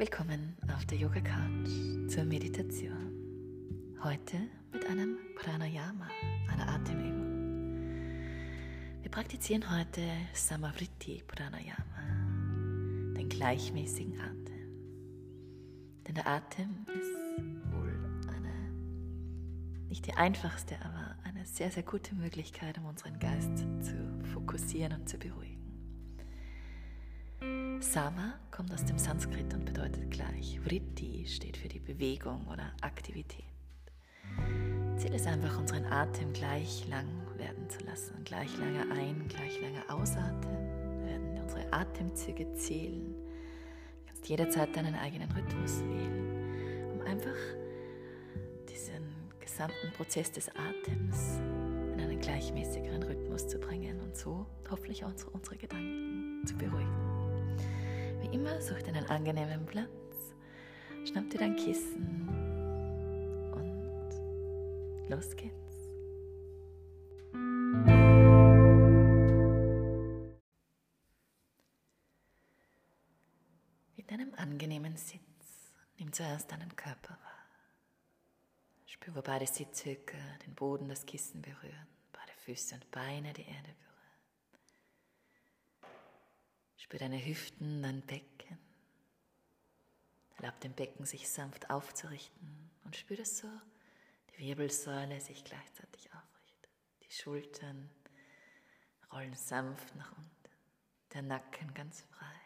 Willkommen auf der Yoga Couch zur Meditation. Heute mit einem Pranayama, einer Atemübung. Wir praktizieren heute Samavriti Pranayama, den gleichmäßigen Atem. Denn der Atem ist wohl eine, nicht die einfachste, aber eine sehr, sehr gute Möglichkeit, um unseren Geist zu fokussieren und zu beruhigen. Sama kommt aus dem Sanskrit und bedeutet gleich. Vritti steht für die Bewegung oder Aktivität. Ziel ist einfach, unseren Atem gleich lang werden zu lassen. Gleich lange ein, gleich lange ausatmen. Wir werden unsere Atemzüge zählen. Du kannst jederzeit deinen eigenen Rhythmus wählen, um einfach diesen gesamten Prozess des Atems in einen gleichmäßigeren Rhythmus zu bringen und so hoffentlich auch unsere Gedanken zu beruhigen. Immer, such dir einen angenehmen Platz, schnapp dir dein Kissen und los geht's. In deinem angenehmen Sitz nimm zuerst deinen Körper wahr. Spür, wo beide Sitzhöcker den Boden, das Kissen berühren, beide Füße und Beine die Erde berühren. Spür deine Hüften, dein Becken. Erlaub dem Becken sich sanft aufzurichten und spür das so, die Wirbelsäule sich gleichzeitig aufrichtet. Die Schultern rollen sanft nach unten, der Nacken ganz frei.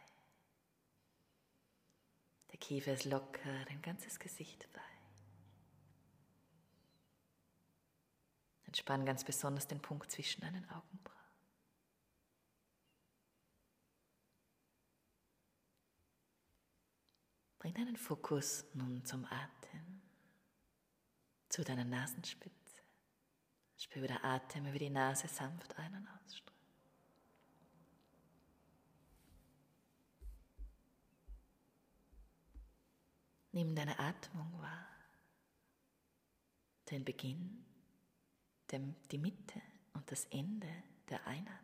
Der Kiefer ist locker, dein ganzes Gesicht weich. Entspann ganz besonders den Punkt zwischen deinen Augenbrauen. Bring deinen Fokus nun zum Atem, zu deiner Nasenspitze. Spür, wie der Atem über die Nase sanft ein- und ausströmt. Nimm deine Atmung wahr, den Beginn, die Mitte und das Ende der Einatmung.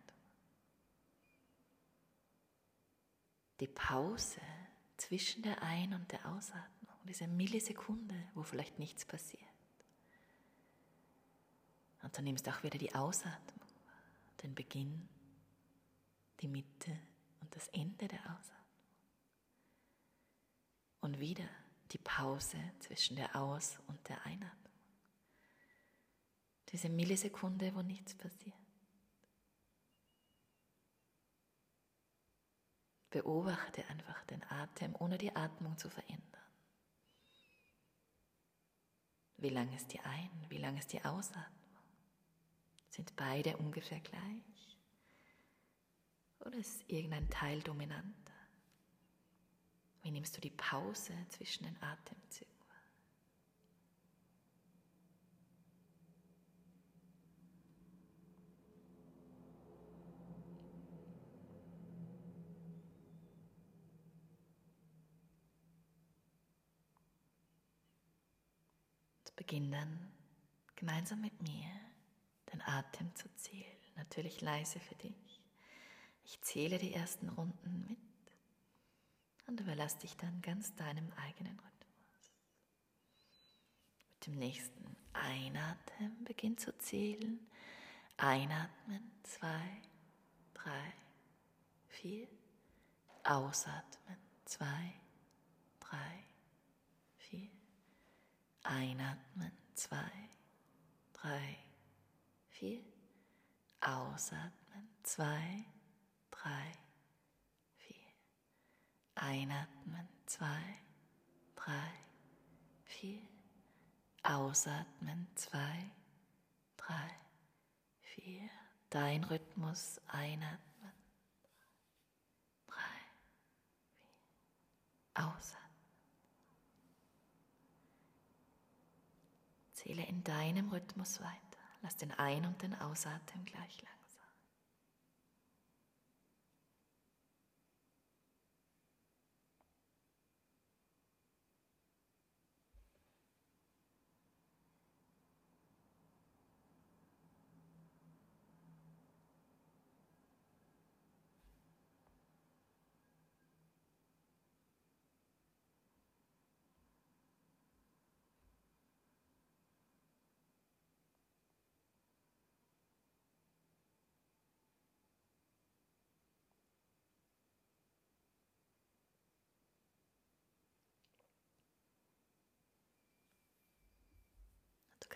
Die Pause zwischen der Ein- und der Ausatmung, diese Millisekunde, wo vielleicht nichts passiert. Und dann nimmst du auch wieder die Ausatmung, den Beginn, die Mitte und das Ende der Ausatmung. Und wieder die Pause zwischen der Aus- und der Einatmung. Diese Millisekunde, wo nichts passiert. Beobachte einfach den Atem, ohne die Atmung zu verändern. Wie lang ist die Ein-, wie lang ist die Ausatmung? Sind beide ungefähr gleich? Oder ist irgendein Teil dominanter? Wie nimmst du die Pause zwischen den Atemzügen? Beginn dann gemeinsam mit mir den Atem zu zählen. Natürlich leise für dich. Ich zähle die ersten Runden mit und überlasse dich dann ganz deinem eigenen Rhythmus. Mit dem nächsten Einatmen beginn zu zählen. Einatmen, zwei, drei, vier. Ausatmen, zwei, drei, Einatmen, zwei, drei, vier. Ausatmen, zwei, drei, vier. Einatmen, zwei, drei, vier. Ausatmen, zwei, drei, vier. Dein Rhythmus. Einatmen, drei, vier. Ausatmen. Zähle in deinem Rhythmus weiter. Lass den Ein- und den Ausatmen gleich lang.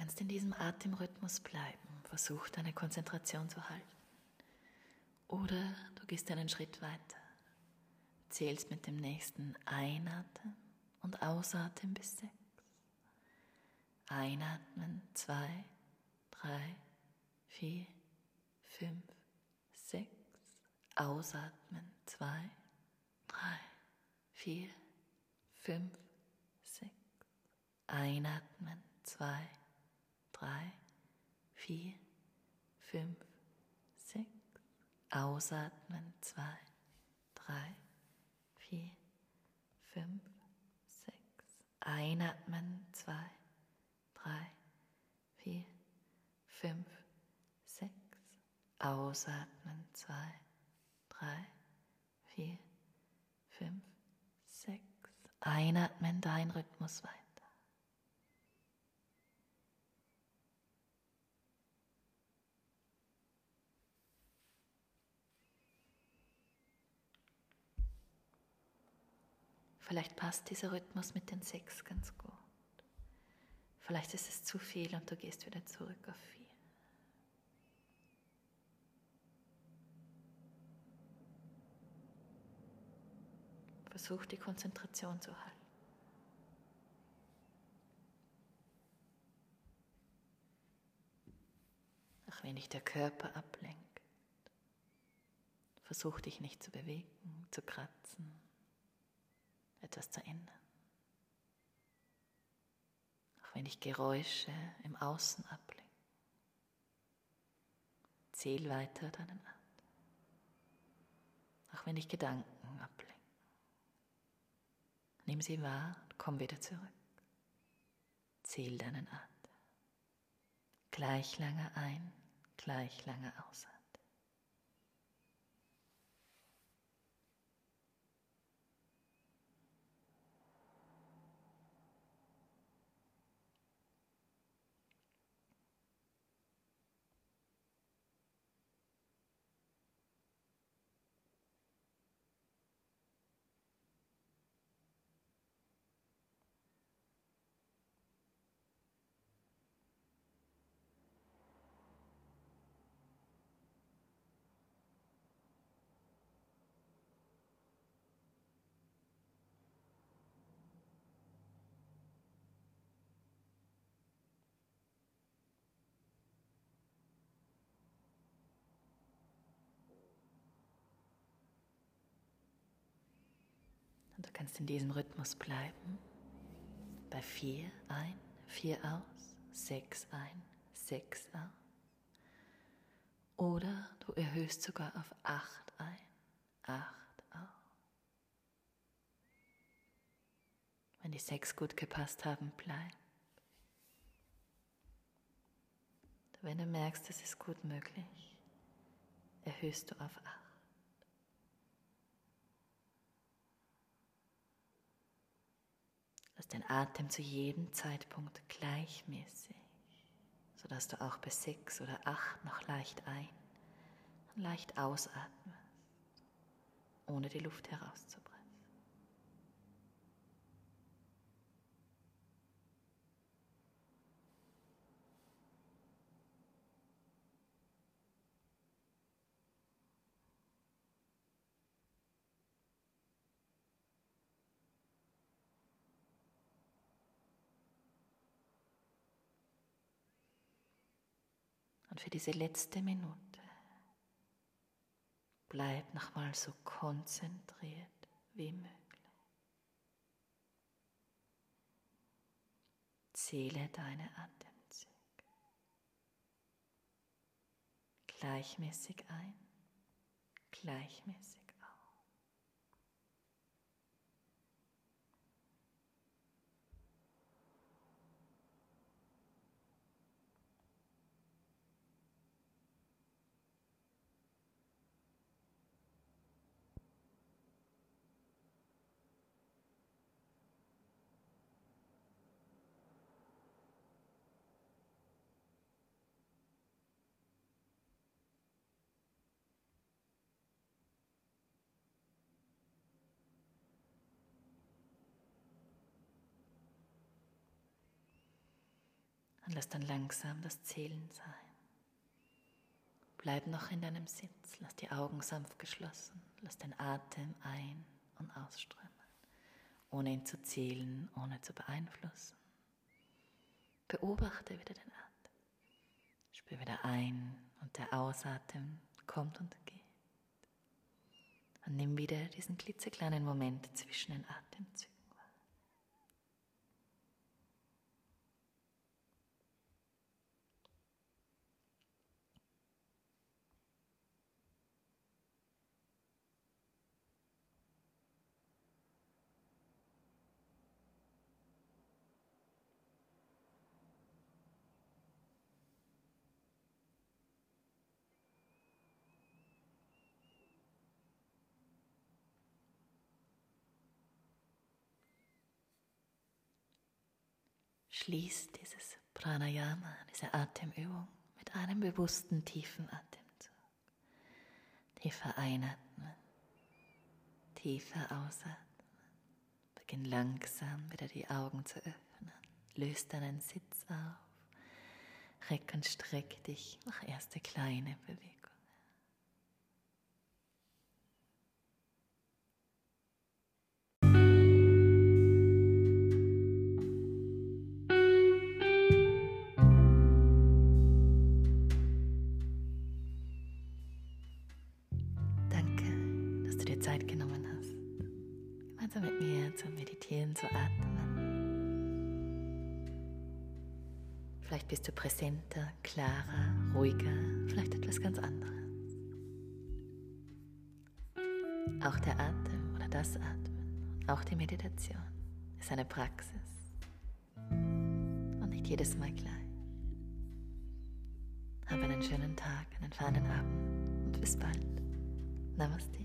Kannst in diesem Atemrhythmus bleiben. Versuch deine Konzentration zu halten. Oder du gehst einen Schritt weiter. Zählst mit dem nächsten Einatmen und Ausatmen bis sechs. Einatmen, zwei, drei, vier, fünf, sechs. Ausatmen, zwei, drei, vier, fünf, sechs. Einatmen, zwei, drei, vier, fünf, sechs. Ausatmen, zwei, drei, vier, fünf, sechs. Einatmen, zwei, drei, vier, fünf, sechs. Ausatmen, zwei, drei, vier, fünf, sechs. Einatmen, dein Rhythmus weiter. Vielleicht passt dieser Rhythmus mit den sechs ganz gut. Vielleicht ist es zu viel und du gehst wieder zurück auf vier. Versuch die Konzentration zu halten. Auch wenn dich der Körper ablenkt, versuch dich nicht zu bewegen, zu kratzen, etwas zu ändern. Auch wenn dich Geräusche im Außen ablenken, zähl weiter deinen Atem. Auch wenn dich Gedanken ablenken. Nimm sie wahr und komm wieder zurück. Zähl deinen Atem. Gleich lange ein, gleich lange ausatmen. kannst in diesem Rhythmus bleiben. Bei 4 ein, 4 aus, 6 ein, 6 aus. Oder du erhöhst sogar auf 8 ein, 8 aus. Wenn die 6 gut gepasst haben, bleib. Wenn du merkst, es ist gut möglich, erhöhst du auf 8. dass dein Atem zu jedem Zeitpunkt gleichmäßig, sodass du auch bis sechs oder acht noch leicht ein und leicht ausatmest, ohne die Luft herauszubringen. Und für diese letzte Minute bleib nochmal so konzentriert wie möglich. Zähle deine Atemzüge. Gleichmäßig ein, gleichmäßig lass dann langsam das Zählen sein. Bleib noch in deinem Sitz, lass die Augen sanft geschlossen, lass den Atem ein- und ausströmen, ohne ihn zu zählen, ohne zu beeinflussen. Beobachte wieder den Atem. Spür wieder ein und der Ausatmen kommt und geht. Und nimm wieder diesen klitzekleinen Moment zwischen den Atemzügen. Schließ dieses Pranayama, diese Atemübung mit einem bewussten tiefen Atemzug. Tiefer einatmen, tiefer ausatmen. Beginn langsam wieder die Augen zu öffnen. Löst deinen Sitz auf. Reck und streck dich. Mach erste kleine Bewegung. Vielleicht bist du präsenter, klarer, ruhiger, vielleicht etwas ganz anderes. Auch der Atem oder das Atmen, auch die Meditation ist eine Praxis und nicht jedes Mal gleich. Hab einen schönen Tag, einen feinen Abend und bis bald. Namaste.